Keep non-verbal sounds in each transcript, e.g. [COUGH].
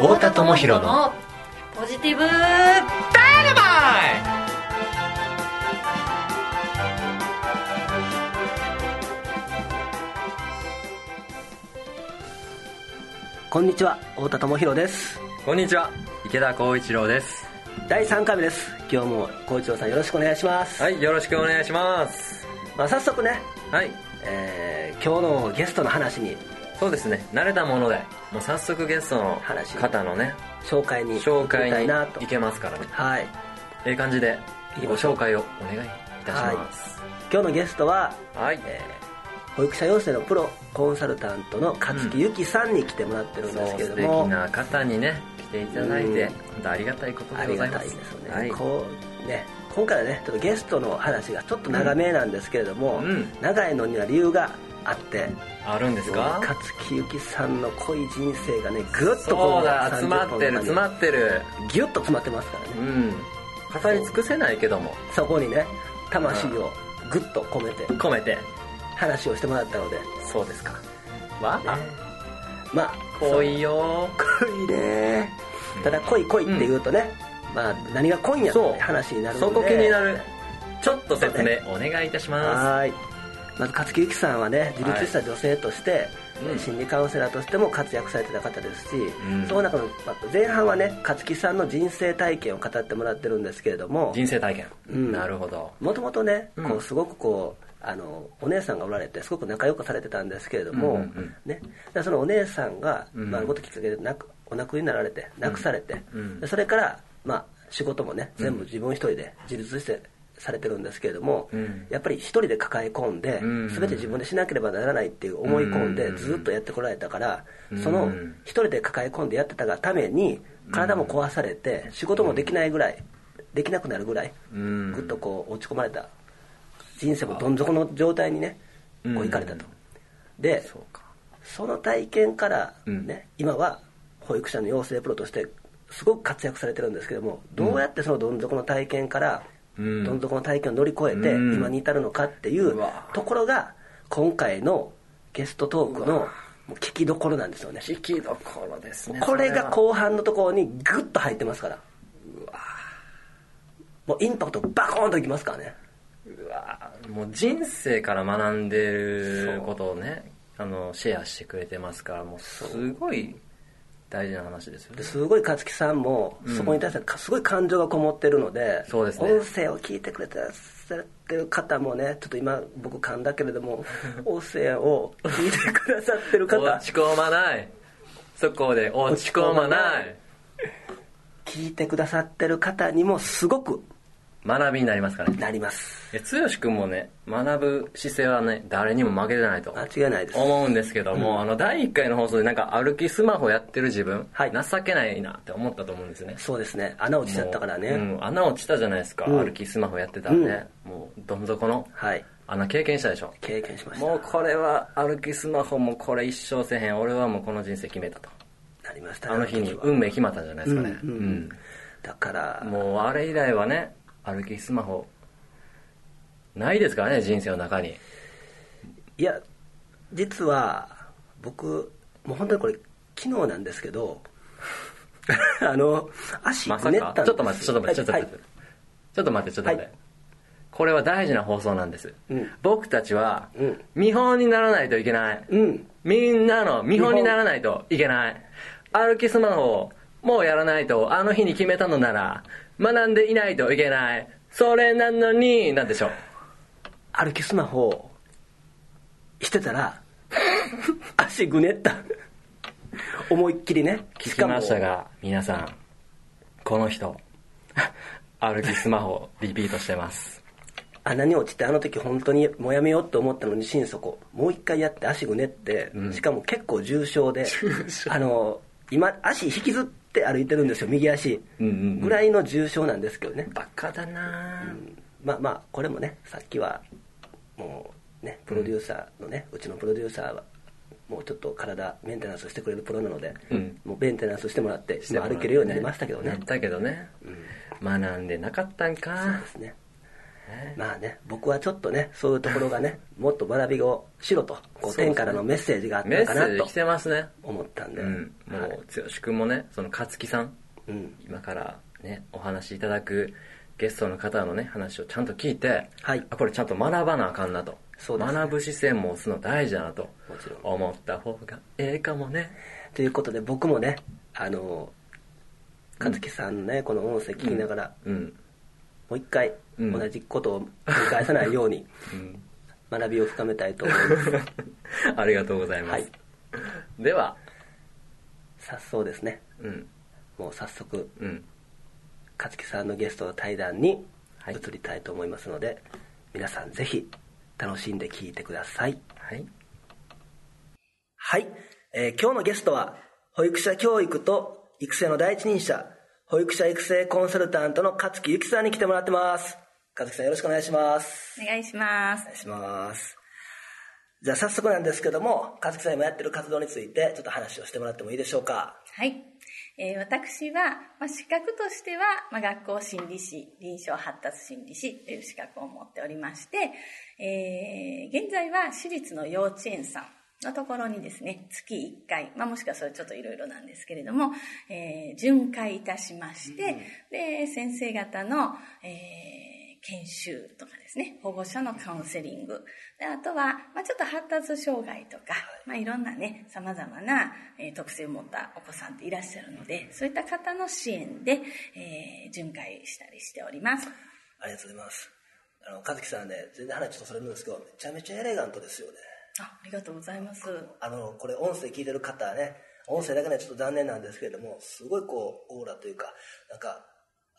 太田智博のポジティブ。ダイナマこんにちは太田智博です。こんにちは池田光一郎です。第3回目です。今日も光一郎さんよろしくお願いします、はいよろしくお願いします。まあ、早速ね、はい。えー今日のゲストの話にそうですね。慣れたものでもう早速ゲストの話方のね紹介に紹介に行けますからね。はい。ええ感じでご紹介をお願いいたします。今日のゲストは、はい、えー保育者養成のプロコンサルタントの勝木由紀さんに来てもらってるんですけれ素敵ども、な方にね来ていただいてうん。本当ありがたいことありがでございます。たいですよね,、はいこうね今回はねちょっとゲストの話がちょっと長めなんですけれども、うん。長いのには理由があって。あるんですか？勝木由紀さんの濃い人生がねぐっとそうだ詰まってる30詰まってる。ギュッと詰まってますからね、うん。語り尽くせないけども。そこにね魂をぐっと込めて。込めて。話をしてもらったので、ね、そうですか。わ？あまあ濃いよ。濃いね。ただ濃い濃いって言うとね、まあ何が濃いんやって話になるので。そこ気になる。ちょっと説明お願いいたしまはーいまず勝木由紀さんはね自立した女性として、うん。心理カウンセラーとしても活躍されてた方ですし、ん。その中のまあ前半はね勝木さんの人生体験を語ってもらってるんですけれどもす人生体験、うん。なるほど。もともとね、うん。こうすごくこうあのお姉さんがおられてすごく仲良くされてたんですけれども、うんうんうん。ね、でそのお姉さんが、うん。まあ、あることきっかけで亡くお亡くになられて亡くされて、うん。でそれから、まあ、仕事もね全部自分一人で自立してされてるんですけれども、うん。やっぱり一人で抱え込んで、うん。全て自分でしなければならないっていう思い込んでうん。ずっとやってこられたから、うん。その一人で抱え込んでやってたがために体も壊されて仕事もできないぐらいできなくなるぐらいうん。ぐっとこう落ち込まれた人生もどん底の状態にねこううん行かれたと。でその体験からうん。ね今は保育者の養成プロとしてすごく活躍されてるんですけどもどうやってそのどん底の体験からうんどん底の体験を乗り越えてうん。今に至るのかっていうところが今回のゲストトークの聞きどころなんですよね。引きどころですねこれがう後半のところにグッと入ってますから。もうインパクトバコーンといきますからね。うわ。もう人生から学んでることをねあのシェアしてくれてますからもうすごい大事な話ですよね。ですごい勝木さんもうん。そこに対してかすごい感情がこもってるので、そうですね。音声を聞いてくれてらっしゃってる方もねちょっと今僕噛んだけれども [LAUGHS] 音声を聞いてくださってる方。落ち込まない。そこで落ち込まない。聞いてくださってる方にもすごく学びになりますからね。なります。いや剛君もね学ぶ姿勢はね誰にも負けてないと間違いないです。思うんですけども、あの第1回の放送でなんか歩きスマホやってる自分、はい。情けないなって思ったと思うんですね。そうですね。穴落ちちゃったからね、もううん、穴落ちたじゃないですか、うん。歩きスマホやってたらね、もうどん底のはい。穴経験したでしょ。経験しました。もうこれは歩きスマホもこれ一生せへん。俺はもうこの人生決めたと。なりましたねあの日には運命決まったんじゃないですかね。うんうんだからうんもうあれ以来はね歩きスマホないですからね人生の中に。いや実は僕もう本当にこれ昨日なんですけど [LAUGHS] あの足まさぐねったんですか？ちょっと待ってちょっと待ってちょっと待って、はいちょっと待ってちょっと待って、はい。これは大事な放送なんです、うん。僕たちはうん。見本にならないといけない、うん。みんなの見本にならないといけない。歩きスマホをもうやらないとあの日に決めたのなら学んでいないといけない。それなのになんでしょう？歩きスマホをしてたら [LAUGHS] 足ぐねった。思いっきりね。聞きましたが皆さんこの人歩きスマホリピートしてます。穴に落ちてあの時本当にもうやめようと思ったのに心底もう一回やって足ぐねって、うん。しかも結構重症であの今足引きずって歩いてるんですよ右足。うんうんうんぐらいの重症なんですけどね、バカだなまあまあこれもねさっきはもうねプロデューサーのね、うちのプロデューサーはもうちょっと体メンテナンスしてくれるプロなので、うん。もうメンテナンスしてもらって今してもらって歩けるようになりましたけどね。なったけどね、学んでなかったんか。そうですねまあね僕はちょっとねそういうところがね [LAUGHS] もっと学びをしろとこう天からのメッセージがあったメのかなとッセージ来てますね。思ったんで、うん。もう剛君もねその勝木さんうん。今からねお話しいただくゲストの方のね話をちゃんと聞いて、はい。あこれちゃんと学ばなあかんなと、ね。学ぶ姿勢もすの大事だなと思った方がええかもね。ということで僕もねあの和樹さんのねこの音声聞きながら、うんもう一回うん。同じことを繰り返さないようにうん。学びを深めたいと思います。[LAUGHS] ありがとうございます、はい。では。早速ですね。うん。もう早速うん。勝木さんのゲストの対談にはい。移りたいと思いますので、皆さんぜひ楽しんで聞いてください。はい。はい、えー今日のゲストは保育者教育と育成の第一人者保育者育成コンサルタントの勝木由紀さんに来てもらってます。勝木さんよろしくお願いします。お願いします。お願いします。じゃあ早速なんですけども勝木さん今やってる活動についてちょっと話をしてもらってもいいでしょうか？はい、えー私は、まあ、資格としては、まあ、学校心理士臨床発達心理士という資格を持っておりまして、えー現在は私立の幼稚園さんのところにですね月1回、まあ、もしくはそれちょっといろいろなんですけれども、えー巡回いたしまして、で先生方の、えー研修とかですね、保護者のカウンセリング。であとは、まあ、ちょっと発達障害とか、まあ、いろんなね、様々な、えー特性を持ったお子さんっていらっしゃるので、そういった方の支援で、えー巡回したりしております。ありがとうございます。あの和樹さんね全然話ちょっとそれるんですけどめちゃめちゃエレガントですよねあありがとうございます。あのこれ音声聞いてる方はね音声だけではちょっと残念なんですけれどもすごいこうオーラというかなんか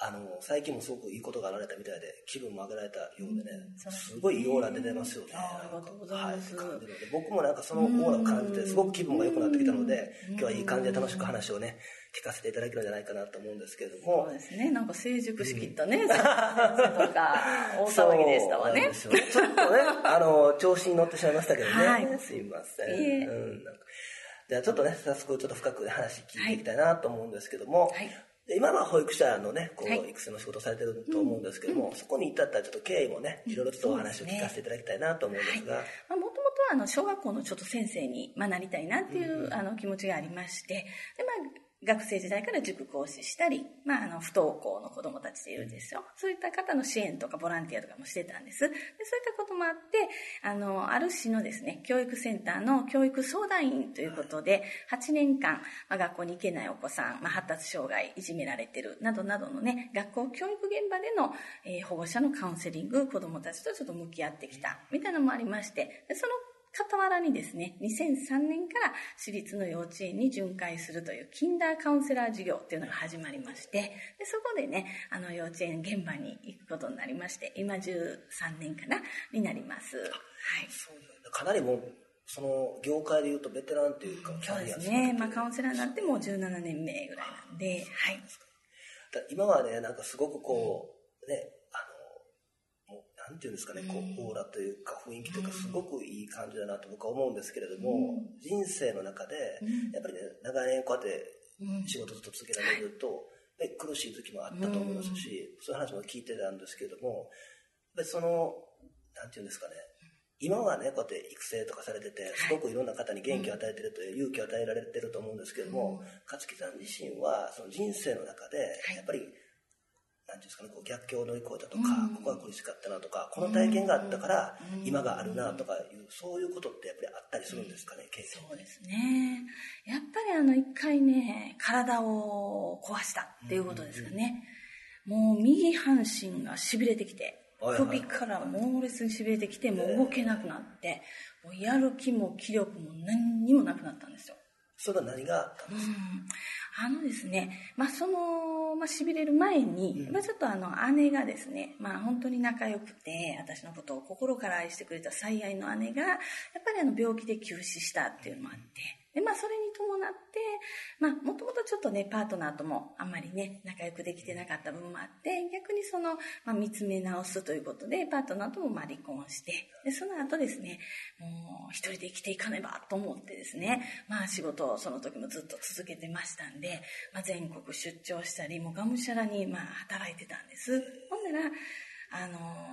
あの最近もすごくいいことがあられたみたいで気分も上げられたようでね、すごいいいオーラ出てますよね。あありがとうございます。はい。感じるので僕もなんかそのオーラを感じてすごく気分が良くなってきたので今日はいい感じで楽しく話をね聞かせていただけるんじゃないかなと思うんですけれども。そうですね。なんか成熟しきったね、先生とか、[LAUGHS] 大騒ぎでしたわね。ちょっとね、[LAUGHS] あの、調子に乗ってしまいましたけどね。はい。すいません。うん、じゃあちょっとね、早速ちょっと深く話聞いていきたいなと思うんですけども、はい。で今は保育者のね、こう、はい。育成の仕事をされてると思うんですけども、そこに至ったちょっと経緯もね、いろいろちょっとお話を聞かせていただきたいなと思うんですが、まあ、もともとはあの小学校のちょっと先生に、まあ、なりたいなっていう、あの気持ちがありまして。で、まあ、学生時代から塾講師したり、まあ、あの不登校の子どもたちでいるんですよ。そういった方の支援とかボランティアとかもしてたんです。でそういったこともあってあのある市のですね教育センターの教育相談員ということで8年間、まあ、学校に行けないお子さん、まあ、発達障害いじめられてるなどなどのね学校教育現場での、えー保護者のカウンセリング子どもたちとちょっと向き合ってきたみたいなのもありましてでその傍らにですね、2003年から私立の幼稚園に巡回するというキンダーカウンセラー事業っていうのが始まりまして、でそこでね、あの幼稚園現場に行くことになりまして、今13年かな、になります。はい。そうかなりもう、その業界でいうとベテランというか、キそうですね。まあカウンセラーになってもう17年目ぐらいなんで、はい。だ今はねなんかすごくこうねなんていうんですかね、こうオーラというか雰囲気というかすごくいい感じだなと僕は思うんですけれども、人生の中でやっぱりね長年こうやって仕事ずっと続けられると、で苦しい時もあったと思いますし、そういう話も聞いてたんですけれどもやっぱりそのなんていうんですかね今はねこうやって育成とかされててすごくいろんな方に元気を与えてるという勇気を与えられてると思うんですけども、勝木さん自身はその人生の中でやっぱり、なんていうんですかね、こう逆境を乗り越えたとか、ここは苦しかったなとかこの体験があったから今があるなとかいうそういうことってやっぱりあったりするんですかね経験そうですね。やっぱりあの一回ね、体を壊したっていうことですかね。もう右半身が痺れてきて、はいはい首から猛烈に痺れてきて、もう動けなくなって、もうやる気も気力も何にもなくなったんですよ。それは何があったんですか、あのですね、まあ、その、まあ、痺れる前に、まあ、ちょっとあの、姉がですね、まあ、本当に仲良くて、私のことを心から愛してくれた最愛の姉が、やっぱりあの、病気で急死したっていうのもあって、で、まあ、それに伴って、まあ、もともとちょっとね、パートナーともあんまりね、仲良くできてなかった部分もあって、逆にその、まあ、見つめ直すということで、パートナーともまあ離婚して、で、その後ですね、もう一人で生きていかねばと思ってですね、まあ仕事をその時もずっと続けてましたんで、まあ全国出張したり、もうがむしゃらにまあ働いてたんです。ほんなら、あのー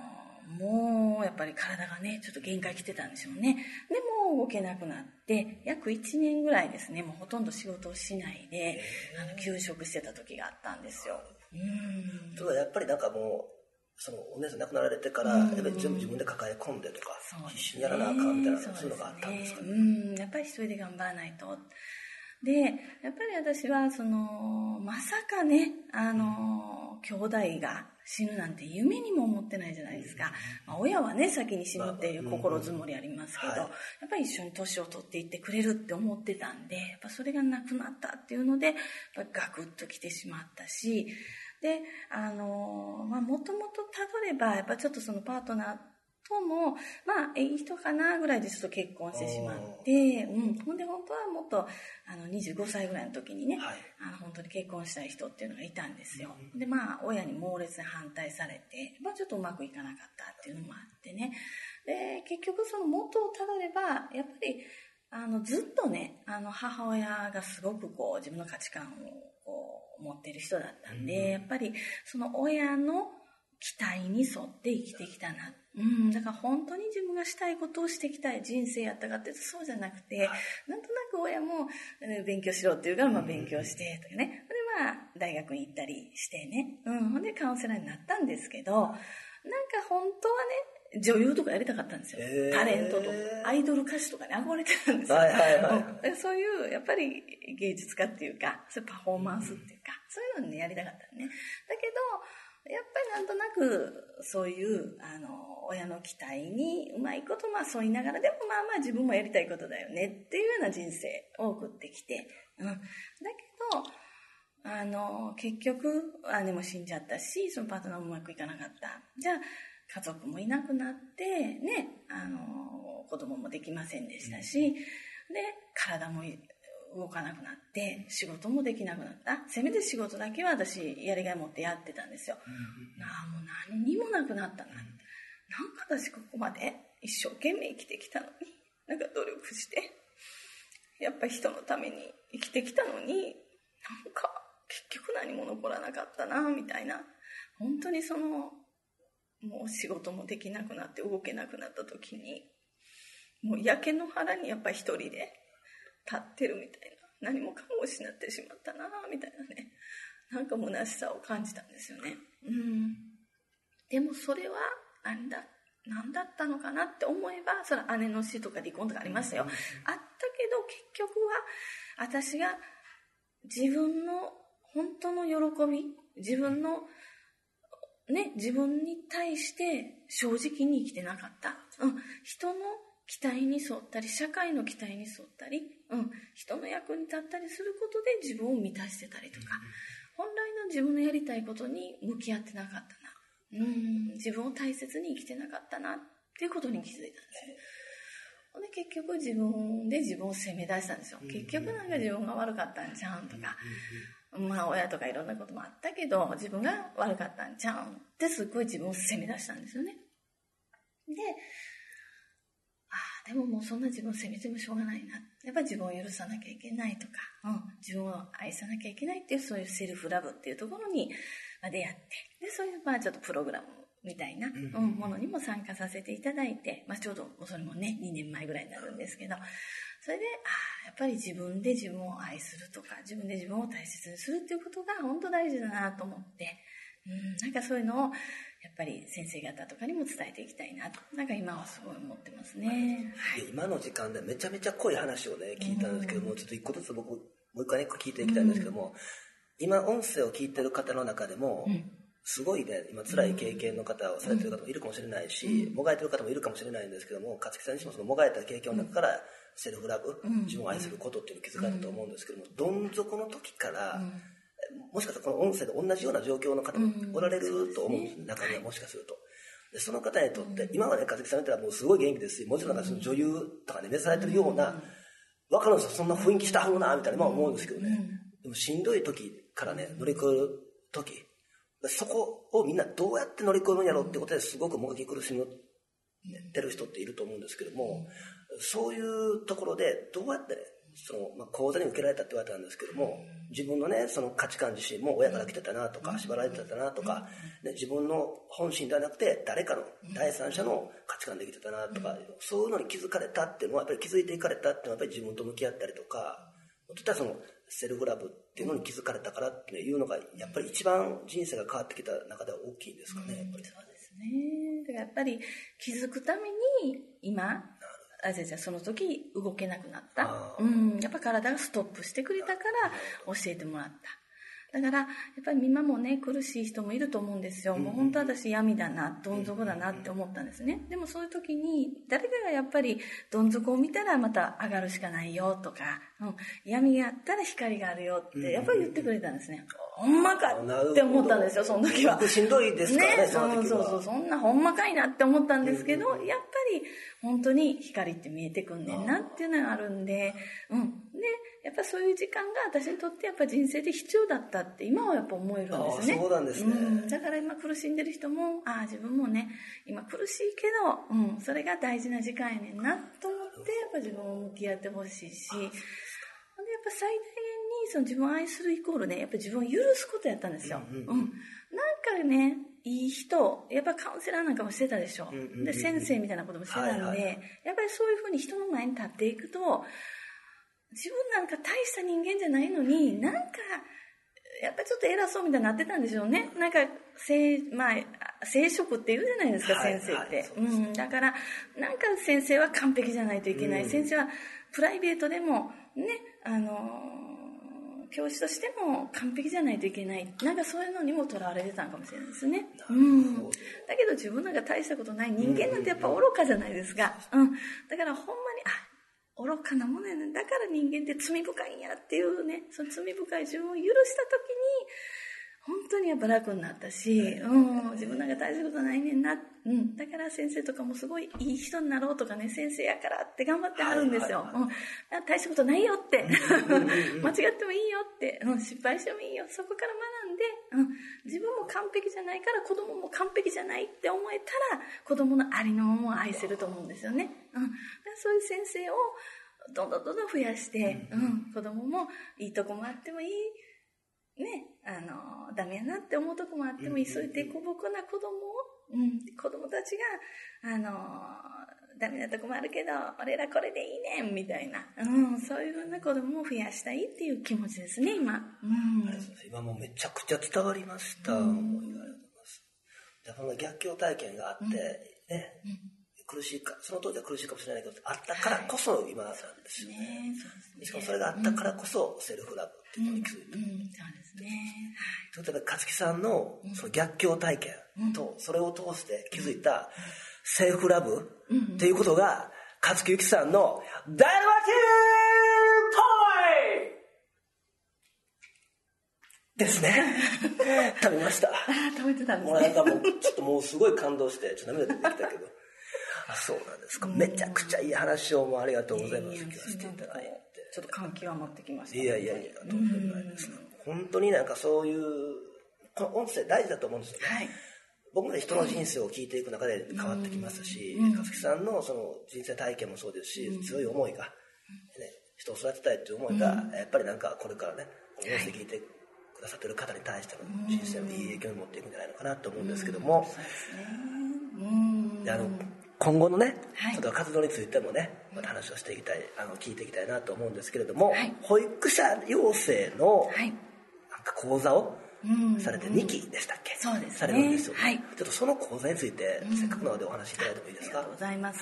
もうやっぱり体がね、ちょっと限界来てたんでしょうね。でも動けなくなって、約1年ぐらいですね、もうほとんど仕事をしないで、あの、休職してた時があったんですよ。うん。それはやっぱりなんかもう、そのお姉さん亡くなられてから、やっぱり全部自分で抱え込んでとか、必死にやらなあかんみたいな、そういうのがあったんですかね。うん、やっぱり一人で頑張らないと。で、やっぱり私は、その、まさかね、あの、兄弟が死ぬなんて夢にも思ってないじゃないですか。まあ、親はね、先に死ぬっていう心づもりありますけど、やっぱり一緒に年を取っていってくれるって思ってたんで、やっぱそれがなくなったっていうので、やっぱガクッと来てしまったし、で、あの、まあ、もともとたどれば、やっぱちょっとそのパートナーとも、まあ、いい人かなぐらいでちょっと結婚してしまって、うん。ほんで、本当はもっと、あの、25歳ぐらいの時にね、はい、あの、本当に結婚したい人っていうのがいたんですよ。で、まあ、親に猛烈に反対されて、まあ、ちょっとうまくいかなかったっていうのもあってね。で、結局その元をたどれば、やっぱり、あの、ずっとね、あの、母親がすごくこう、自分の価値観をこう、持ってる人だったんで、やっぱり、その親の期待に沿って生きてきたなうん、だから本当に自分がしたいことをしてきたい人生やったかっていうとそうじゃなくて、なんとなく親も勉強しろって言うから、まあ勉強してとかね。で、まあ大学に行ったりしてね。うん、ほんでカウンセラーになったんですけど、なんか本当はね、女優とかやりたかったんですよ。えー、タレントとか、アイドル歌手とかに憧れてたんですよ。はいはいはい、そういう、やっぱり芸術家っていうか、そういうパフォーマンスっていうか、そういうのに、ね、やりたかったね。だけど、やっぱりなんとなく、そういう、あの、親の期待にうまいことまあ沿いながら、でもまあまあ自分もやりたいことだよねっていうような人生を送ってきて、うん。だけど、あの、結局、姉も死んじゃったし、そのパートナーもうまくいかなかった。じゃあ、家族もいなくなって、ね、あの、子供もできませんでしたし、で、体も動かなくなって仕事もできなくなった。せめて仕事だけは私やりがい持ってやってたんですよ、なあもう何にもなくなったな、なんか私ここまで一生懸命生きてきたのになんか努力してやっぱ人のために生きてきたのになんか結局何も残らなかったなみたいな。本当にそのもう仕事もできなくなって動けなくなった時にもう焼け野原にやっぱり一人で立ってるみたいな。何もかも失ってしまったなみたいなね。なんか虚しさを感じたんですよね。うん。でもそれは何だ何だったのかなって思えばそれは姉の死とか離婚とかありましたよ、あったけど結局は私が自分の本当の喜び自分のね自分に対して正直に生きてなかった、うん、人の期待に沿ったり社会の期待に沿ったり、うん、人の役に立ったりすることで自分を満たしてたりとか、本来の自分のやりたいことに向き合ってなかったな、うん、自分を大切に生きてなかったなっていうことに気づいたんです。で結局自分で自分を責め出したんですよ。結局なんか自分が悪かったんちゃうんとか、まあ親とかいろんなこともあったけど、自分が悪かったんちゃうんってすっごい自分を責め出したんですよね。で、でももうそんな自分を責めてもしょうがないな。やっぱり自分を許さなきゃいけないとか、うん、自分を愛さなきゃいけないっていうそういうセルフラブっていうところに出会って、で、そういうまあちょっとプログラムみたいな、うん、ものにも参加させていただいて、まあちょうどそれもね、2年前ぐらいになるんですけど、それで、ああ、やっぱり自分で自分を愛するとか、自分で自分を大切にするっていうことが本当大事だなと思って、うん、なんかそういうのをやっぱり先生方とかにも伝えていきたいなとなんか今はすごい思ってますね、はい、今の時間でめちゃめちゃ濃い話をね聞いたんですけども、うん、ちょっと一個ずつ僕もう一回ね聞いていきたいんですけども、うん、今音声を聞いてる方の中でも、うん、すごいね今辛い経験の方をされてる方もいるかもしれないし、もがいてる方もいるかもしれないんですけども勝木さん自身もそのもがいた経験の中から、セルフラブ、自分を愛することっていうのを気づかれたと思うんですけども、どん底の時から、もしかしたらこの音声で同じような状況の方もおられると思うんです、うん、中にはもしかすると。でその方にとって、今まで和樹さん見たらもうすごい元気ですし、もちろんその女優とかね、召されてるような、若の人そんな雰囲気したはずな、みたいな今思うんですけどね。でもしんどい時からね、乗り越える時、そこをみんなどうやって乗り越えるんやろうってことですごくもがき苦しむってる人っていると思うんですけども、そういうところでどうやってね、その、まあ、講座に受けられたって言われたんですけども、自分のね、その価値観自身も親から来てたなとか、縛られてたなとか、ね、自分の本心ではなくて、誰かの、第三者の価値観できてたなとか、そういうのに気づかれたっていうのは、やっぱり気づいていかれたっていうのは、やっぱり自分と向き合ったりとか、と言ったらその、セルフラブっていうのに気づかれたからっていうのが、やっぱり一番人生が変わってきた中では大きいんですかね、やっぱり。そうですね。だからやっぱり気づくために、今、あ、じゃその時動けなくなった。うん。やっぱ体がストップしてくれたから教えてもらった。だから、やっぱり今もね、苦しい人もいると思うんですよ。もう本当私闇だな、どん底だなって思ったんですね。でもそういう時に、誰かがやっぱりどん底を見たらまた上がるしかないよとか、うん、闇があったら光があるよって、やっぱり言ってくれたんですね。ほんまかって思ったんですよ、その時は。しんどいですからね、そうそうそう、そんなほんまかいなって思ったんですけど、やっぱり本当に光って見えてくんねんなっていうのがあるんで、うん。で、やっぱそういう時間が私にとってやっぱ人生で必要だったって今はやっぱ思えるんですね。あそうなんですねうんだから今苦しんでる人も、ああ、自分もね、今苦しいけど、うん、それが大事な時間やねんなと思って、やっぱ自分を向き合ってほしいし、でやっぱ最大限にその自分を愛するイコールね、やっぱ自分を許すことやったんですよ。うん。なんかね、いい人、やっぱカウンセラーなんかもしてたでしょ。んうんうんで、先生みたいなこともしてたんで、はいはいやっぱりそういうふうに人の前に立っていくと、自分なんか大した人間じゃないのに、なんか、やっぱりちょっと偉そうみたいになってたんでしょうね。なんか、聖、まあ、聖職って言うじゃないですか、はい先生って。はいそうですうん。だから、なんか先生は完璧じゃないといけない。うん先生はプライベートでも、ね、あのー教師としても完璧じゃないといけない。なんかそういうのにもとらわれてたのかもしれないですね。うん。だけど自分なんか大したことない人間なんてやっぱ愚かじゃないですか。うん。だからほんまに、あ、愚かなものやねん。だから人間って罪深いんやっていうね、その罪深い自分を許した時に、本当にやっぱ楽になったし、うん、自分なんか大したことないねんな。うん。だから先生とかもすごいいい人になろうとかね、先生やからって頑張ってはるんですよ。はいはいうん。あ大したことないよって。[LAUGHS] 間違ってもいいよって。うん、失敗してもいいよ。そこから学んで、うん。自分も完璧じゃないから子供も完璧じゃないって思えたら、子供のありのままを愛せると思うんですよね。うん。だからそういう先生をどんどんどんどん増やして、うん。子供もいいとこもあってもいい。ね、あの、ダメやなって思うとこもあってもいい。そういう凸凹な子供を、うん、子供たちが、あの、ダメなとこもあるけど、俺らこれでいいねん、みたいな。うん、そういうふうな子供を増やしたいっていう気持ちですね、今。うん。今もうめちゃくちゃ伝わりました。もうありがとうございます。でこの逆境体験があって、ね、苦しいか、その当時は苦しいかもしれないけど、あったからこそ今なんですよね。ねそうですね。しかもそれがあったからこそセルフラブっていうのに気づいた。うん、そうですね。ということで、勝木さんのその逆境体験と、それを通して気づいたセルフラブっていうことが、勝木由紀さんのダイナマティートイですね。[LAUGHS] 食べました。ああ、食べてたんですね。もうなんかもう、ちょっともうすごい感動して、ちょっと涙出てきたけど。あ、そうなんですか。めちゃくちゃいい話をもうありがとうございます。聞かせていただいて。ちょっと感極まってきました。いやいやいや、とんでもないです。本当になんかそういう、この音声大事だと思うんですよね。はい。僕もね、人の人生を聞いていく中で変わってきますし、かつきさんのその人生体験もそうですし、強い思いが、ね、人を育てたいっていう思いが、やっぱりなんかこれからね、この音声聞いてくださってる方に対しての人生のいい影響に持っていくんじゃないのかなと思うんですけども、うん。であの今後のね、はい。ちょっと活動についてもね、また話をしていきたい、あの聞いていきたいなと思うんですけれども、はい。保育者養成のはい。なんか講座をうん。されて2期でしたっけ、そうですね。されるんですよね、はい。ちょっとその講座について、せっかくなのでお話しいただいてもいいですか？ありがとうございます。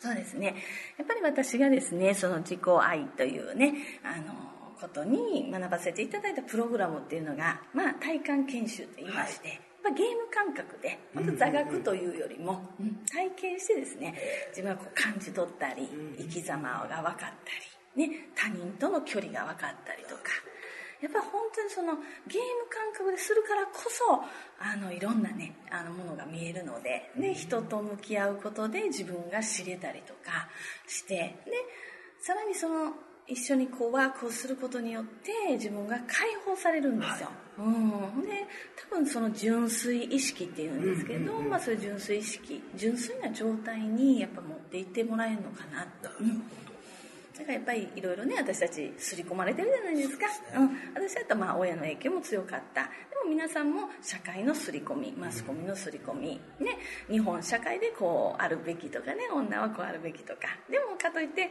そうですね。やっぱり私がですね、その自己愛というね、あの、ことに学ばせていただいたプログラムっていうのが、まあ、体感研修と言いまして、まあ、ゲーム感覚で、本当座学というよりも、うん体験してですね、自分がこう感じ取ったり、生き様が分かったり、ね、他人との距離が分かったりとか、やっぱり本当にそのゲーム感覚でするからこそあのいろんなねあのものが見えるので、ね、人と向き合うことで自分が知れたりとかしてでさらにその一緒にこうワークをすることによって自分が解放されるんですよ、うん、で多分その純粋意識っていうんですけど、まあ、そういう純粋意識純粋な状態にやっぱ持っていってもらえるのかな、うん。だからやっぱりいろいろね私たち刷り込まれてるじゃないですか、うん、私だったらまあ親の影響も強かった。でも皆さんも社会の刷り込みマスコミの刷り込み、ね、日本社会でこうあるべきとかね女はこうあるべきとか。でもかといって、ね、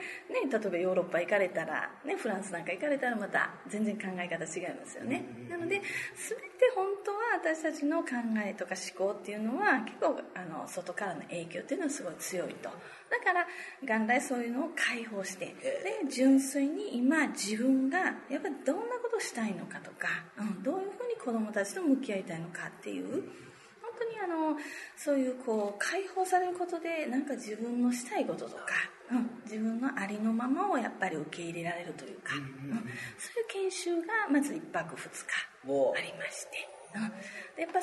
例えばヨーロッパ行かれたら、ね、フランスなんか行かれたらまた全然考え方違いますよね。なので全て本当は私たちの考えとか思考っていうのは結構あの外からの影響っていうのはすごい強いと。だから元来そういうのを解放してで純粋に今自分がやっぱりどんなことしたいのかとか、うん、どういうふうに子供たちと向き合いたいのかっていう本当にあのそういうこう解放されることでなんか自分のしたいこととか、うん、自分のありのままをやっぱり受け入れられるというか、うん、そういう研修がまず1泊2日ありまして。うん、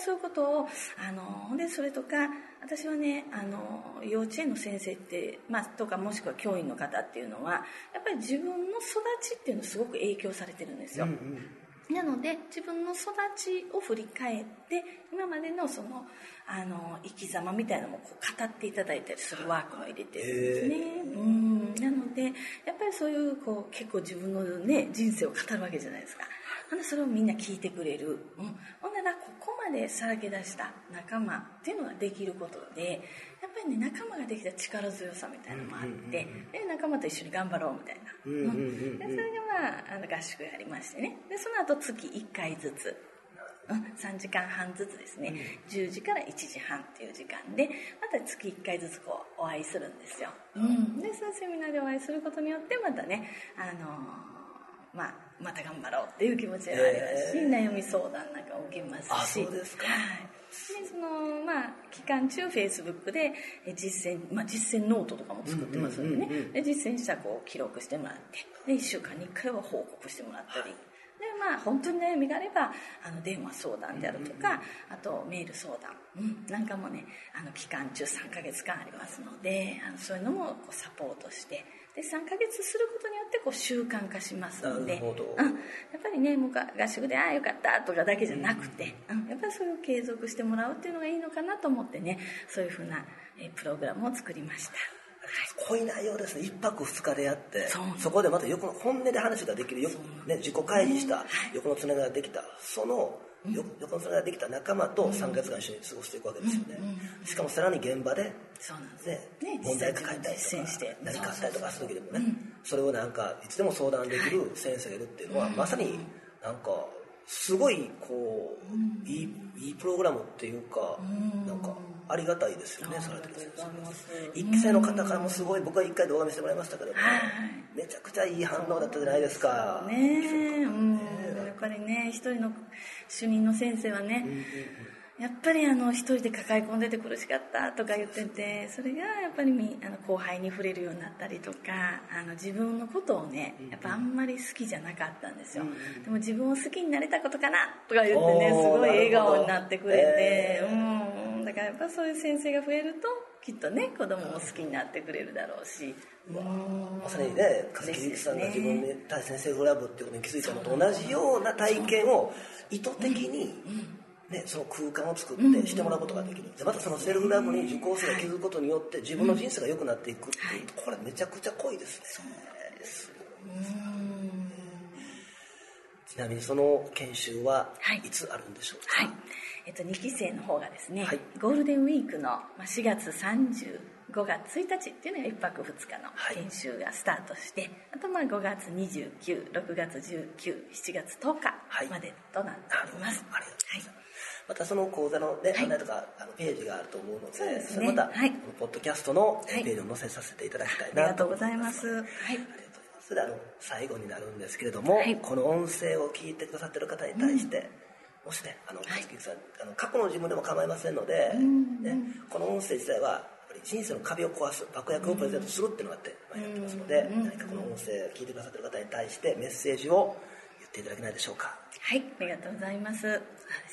そういうことをあのでそれとか私はねあの幼稚園の先生って、まあ、とかもしくは教員の方っていうのはやっぱり自分の育ちっていうのすごく影響されてるんですよ。うんうんなので自分の育ちを振り返って今までのそのあの生き様みたいなのもこう語っていただいたりするワークも入れてるんですね。うんなのでやっぱりそういうこう結構自分の、ね、人生を語るわけじゃないですか。それをみんな聞いてくれる、うん、ほんでさらけ出した仲間っていうのができることでやっぱりね仲間ができた力強さみたいなのもあって、で仲間と一緒に頑張ろうみたいな、うんでそれでまああの合宿やりましてね。でその後月1回ずつうん、3時間半ずつですね、うん、10時から1時半っていう時間でまた月1回ずつこうお会いするんですよ、うん、でそのセミナーでお会いすることによってまたねあのーまあ、また頑張ろうっていう気持ちがありますし、えー、悩み相談なん受けますし。そうですか、はい、でそのまあ期間中フェイスブックで実践、まあ、実践ノートとかも作ってますのでね、で実践したこう記録してもらってで1週間に1回は報告してもらったり、でまあ本当に悩みがあればあの電話相談であるとか、あとメール相談、うん、なんかもねあの期間中3ヶ月間ありますのであのそういうのもこうサポートしてで3ヶ月することによってこう習慣化しますので、うん、やっぱりねもう合宿で「ああよかった」とかだけじゃなくて、うん、やっぱりそれを継続してもらうっていうのがいいのかなと思ってねそういうふうなえプログラムを作りました。濃い内容ですね。一泊二日でやってそこでまた横の本音で話ができるよ、ね、自己開示した横のつながりができたその横のつなができた仲間と3ヶ月間一緒に過ごしていくわけですよね、しかもさらに現場でね問題抱えたりとか何かあったりとかする時でもね、それをなんかいつでも相談できる先生がいるっていうのは、まさになんかすごいこう、いいいいプログラムっていうか、なんかありがたいですよね、され一期生の方からもすごい僕は一回動画見せてもらいましたけども、めちゃくちゃいい反応だったじゃないですか。ね。え、うん、やっぱりね一人の主任の先生はね、やっぱりあの一人で抱え込んでて苦しかったとか言っててそれがやっぱりあの後輩に触れるようになったりとかあの自分のことをねやっぱあんまり好きじゃなかったんですよ、でも自分を好きになれたことかなとか言ってねすごい笑顔になってくれて、うん、だからやっぱそういう先生が増えるときっとね子供も好きになってくれるだろうし、まさにね笠木さんが自分で対先生フラブっていうことに気づいたのと同じような体験を意図的に、ね、その空間を作ってしてもらうことができる、でまたそのセルフラブに受講生が気づくことによって自分の人生が良くなっていくっていう、これめちゃくちゃ濃いですね。すちなみにその研修はい。つあるんでしょうか、はい。えっと、2期生の方がですね、はい、ゴールデンウィークの4月30 5月1日っていうのが1泊2日の研修がスタートして、はい、あとまあ5月296月197月10日までとなっております、はい、ありがとうございます、またその講座の、ね、案内とか、あのページがあると思うのでね、それまた、はい、ポッドキャストのページを載せさせていただきたいなと思いありがとうございます、はい、ありがとうございます。それであの最後になるんですけれども、この音声を聞いてくださってる方に対して、うん。もしね、あの、はい、さんあの過去の自分でも構いませんので、ね、この音声自体は人生の壁を壊す爆薬をプレゼントするっていうのがあって、まあ、やってますので、何かこの音声を聞いてくださってる方に対してメッセージを言っていただけないでしょうか。はいありがとうございます。そうで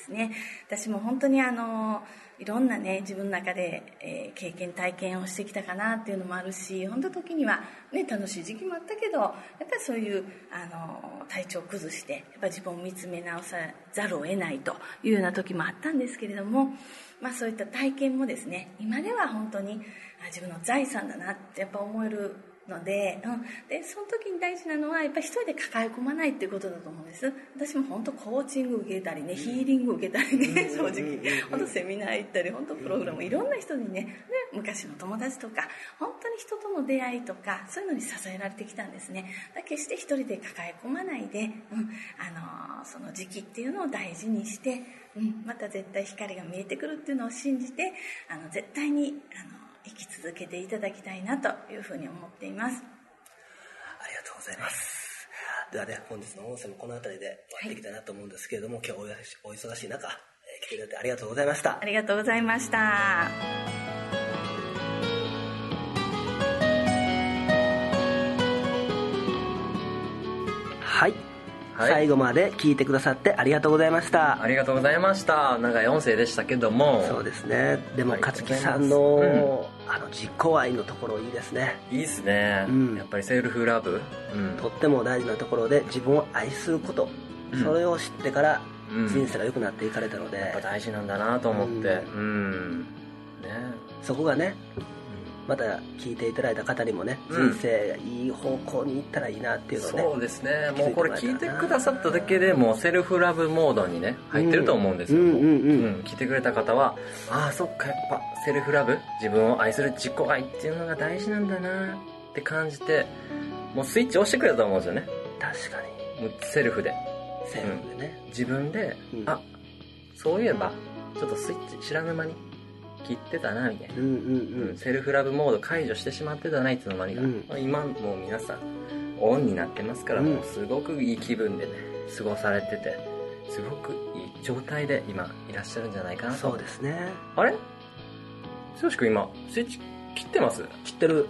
すね。私も本当にあのいろんなね自分の中で、えー、経験体験をしてきたかなっていうのもあるし本当時には、ね、楽しい時期もあったけどやっぱりそういうあの体調を崩してやっぱ自分を見つめ直さざるを得ないというような時もあったんですけれども、まあ、そういった体験もですね今では本当に自分の財産だなってやっぱ思えるので,、うん、でその時に大事なのはやっぱり一人で抱え込まないっていうことだと思うんです。私も本当コーチング受けたりねヒーリング受けたりね [LAUGHS] 正直。本当セミナー行ったり本当プログラムいろんな人にねね昔の友達とか本当に人との出会いとかそういうのに支えられてきたんですね。だ決して一人で抱え込まないで、うん。あのその時期っていうのを大事にして、うん、また絶対光が見えてくるっていうのを信じてあの絶対にあの生き続けていただきたいなというふうに思っています。ありがとうございます。ではね本日の音声もこの辺りで終わっていきたいなと思うんですけれども、はい、今日お忙しい中、えー、来てくれてありがとうございました。ありがとうございました。はいはい、最後まで聞いてくださってありがとうございました。ありがとうございました。長い音声でしたけども。そうですね。でも勝木さんの、うん、あの実行愛のところいいですね。いいですね、うん、やっぱりセルフラブ、うん、とっても大事なところで自分を愛すること、それを知ってから人生が良くなっていかれたので、やっぱ大事なんだなと思って。うん、ね。そこがねまた聞いていただいた方にもね、人生いい方向に行ったらいいなっていうのをね、そうですね。もうこれ聞いてくださっただけでもセルフラブモードにね入ってると思うんですよ、うんうんうん聞いてくれた方はああそっかやっぱセルフラブ自分を愛する自己愛っていうのが大事なんだなって感じてもうスイッチ押してくれたと思うんですよね。確かに。もうセルフで。セルフでね、うん、自分で、うん、あそういえばちょっとスイッチ知らぬ間に切ってたなみたいな、うんうんうん、セルフラブモード解除してしまってたないつの間にか、うん、今もう皆さんオンになってますから、もうすごくいい気分でね過ごされててすごくいい状態で今いらっしゃるんじゃないかなと。そうですね。あれ？剛君今スイッチ切ってます？切ってる。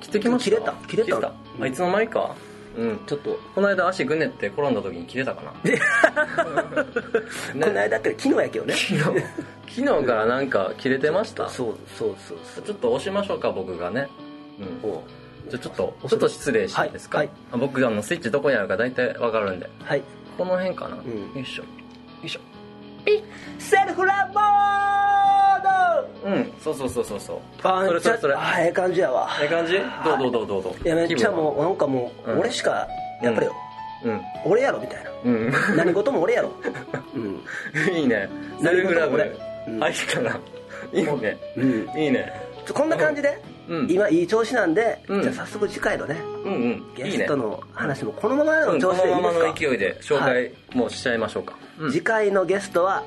切ってきました？切れた。切れた。た、あいつの間にか？うんちょっとこの間足ぐねって転んだ時に切れたかな、ね、[LAUGHS] この間って昨日やけどね。[LAUGHS] 昨日昨日からなんか切れてました？そうそうそうそう。ちょっと押しましょうか僕がね。うん。じゃちょっとちょっと失礼していいですか、はいはい、僕あのスイッチどこにあるか大体わかるんで。はい。この辺かな、うん、よいしょ。よいしょ。ピセルフラボード！うん。そうそうそうそうそう。あそれそれそれ。あええ感じやわ。ええ感じ？どうどうどうどうどう？いやめっちゃもうなんかもう、俺しかやっぱり、うん、俺やろみたいな、うん、何事も俺やろ、[LAUGHS] うん、いいね。セルフラブ愛かな。いいね。うん。いいね。こんな感じで、うん、今いい調子なんで、じゃあ早速次回のね、うんうん、ゲストの話もこのままの調子でいいですか、このままの勢いで紹介もうしちゃいましょうか。次回のゲストは、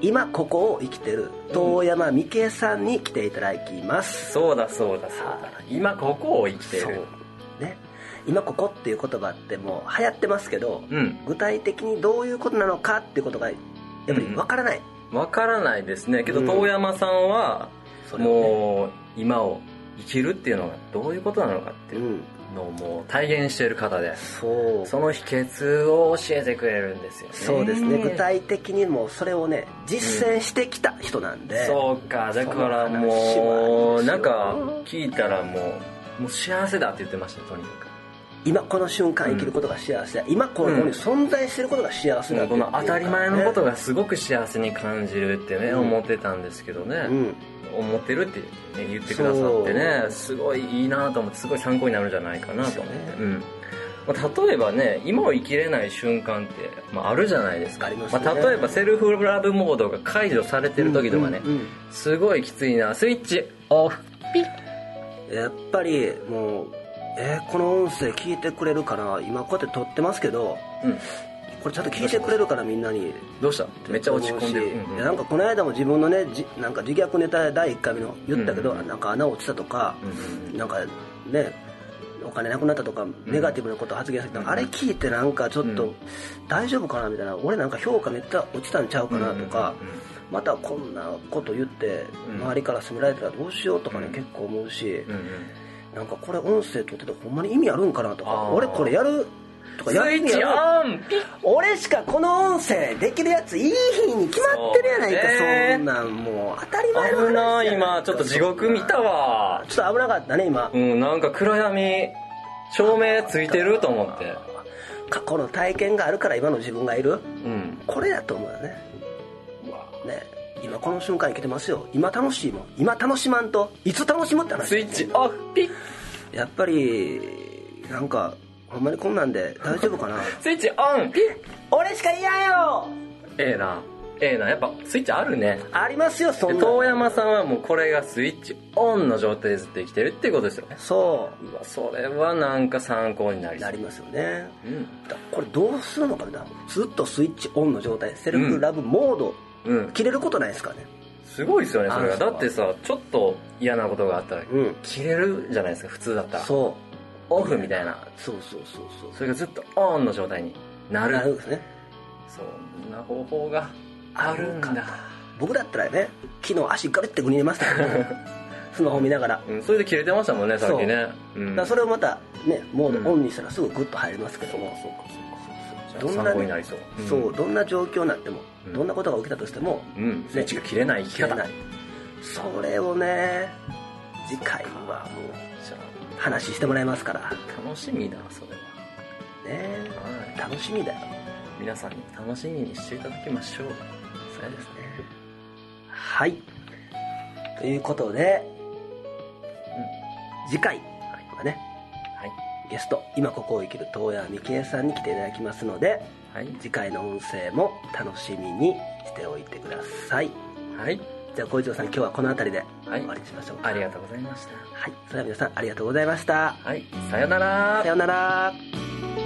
今ここを生きてる遠山美恵さんに来ていただきます、そうだそうだそうだ。今ここを生きてる。ね。今ここっていう言葉ってもう流行ってますけど、うん、具体的にどういうことなのかっていうことがやっぱりわからない、わからないですね。けど遠山さんは、もう今を生きるっていうのがどういうことなのかっていうのをもう体現している方でそう。その秘訣を教えてくれるんですよね。そうですね。具体的にもそれをね実践してきた人なんで、うん、そうか。だからもうなんか聞いたらもうもう幸せだって言ってましたとにかく今この瞬間生きることが幸せ、うん、今ここに存在してることが幸せだ、うん、この当たり前のことがすごく幸せに感じるってね、うん、思ってたんですけどね、思ってるって、ね、言ってくださってねすごいいいなと思ってすごい参考になるんじゃないかなと思って、ね、うん。まあ、例えばね今を生きれない瞬間って、まあ、あるじゃないですか、まあ、例えばセルフラブモードが解除されてる時とかね、すごいきついな。スイッチオフ。ピッ。やっぱりもうえー、この音声聞いてくれるかな今こうやって撮ってますけど、うん、これちゃんと聞いてくれるからみんなにどうした？めっちゃ落ち込んでる、うんうん、なんかこの間も自分のねじなんか自虐ネタ第1回目の言ったけど、うんうん、なんか穴落ちたとか、うんうん、なんかねお金なくなったとか、ネガティブなこと発言する、うん、あれ聞いてなんかちょっと大丈夫かなみたいな俺なんか評価めっちゃ落ちたんちゃうかなとか、またこんなこと言って周りから責められたらどうしようとかね、結構思うし、うんうんなんかこれ音声撮っててほんまに意味あるんかなとか俺これやるとかやるスイッチオン。俺しかこの音声できるやついい日に決まってるやないかそ,、んなんもう当たり前の危な今ちょっと地獄見たわ。ちょっと危なかったね今。うんなんか暗闇照明ついてると思って。過去の体験があるから今の自分がいる、うん、これだと思うよね。ね今この瞬間生きてますよ。今楽しいもん。今楽しまんといつ楽しむって話。スイッチオフピッ。やっぱりなんかほんまにこんなんで大丈夫かな？[LAUGHS] スイッチオン俺しか嫌よ！ええな。ええな。やっぱスイッチあるね。ありますよそんな遠山さんはもうこれがスイッチオンの状態でずっと生きてるっていうことですよね。そう。わそれはなんか参考になりそう。なりますよね。うん。だこれどうするのかな。ずっとスイッチオンの状態セルフラブモード、うん。切れることないですかね。すごいですよねそれがだってさちょっと嫌なことがあったらうん。切れるじゃないですか普通だったら。そう。オフみたいな。そうそうそうそう。それがずっとオンの状態になる。なるんですね。そんな方法があるんだ。僕だったらね昨日足ガリってグニれましたけど [LAUGHS] スマホ見ながら。うん、それで切れてましたもんねさっきね。う。んだそれをまたねモードオンにしたらすぐグッと入りますけども、そうかそうかどんなになう、うんそうどんな状況になっても、うん。どんなことが起きたとしてもうん。スイッチが切れない。生き方切れない。それをね次回はもう話してもらいますから。あ楽しみだそれは。ね。はい。楽しみだよ。皆さんに楽しみにしていただきましょう。そうですね。はい。ということで、次回はねはいゲスト今ここを生きる東谷美恵さんに来ていただきますのではい。次回の音声も楽しみにしておいてください。はい。じゃあ小一郎さん今日はこの辺りではい。終わりにしましょうか。ありがとうございました。はい。それでは皆さんありがとうございました。はい。さよなら。さようなら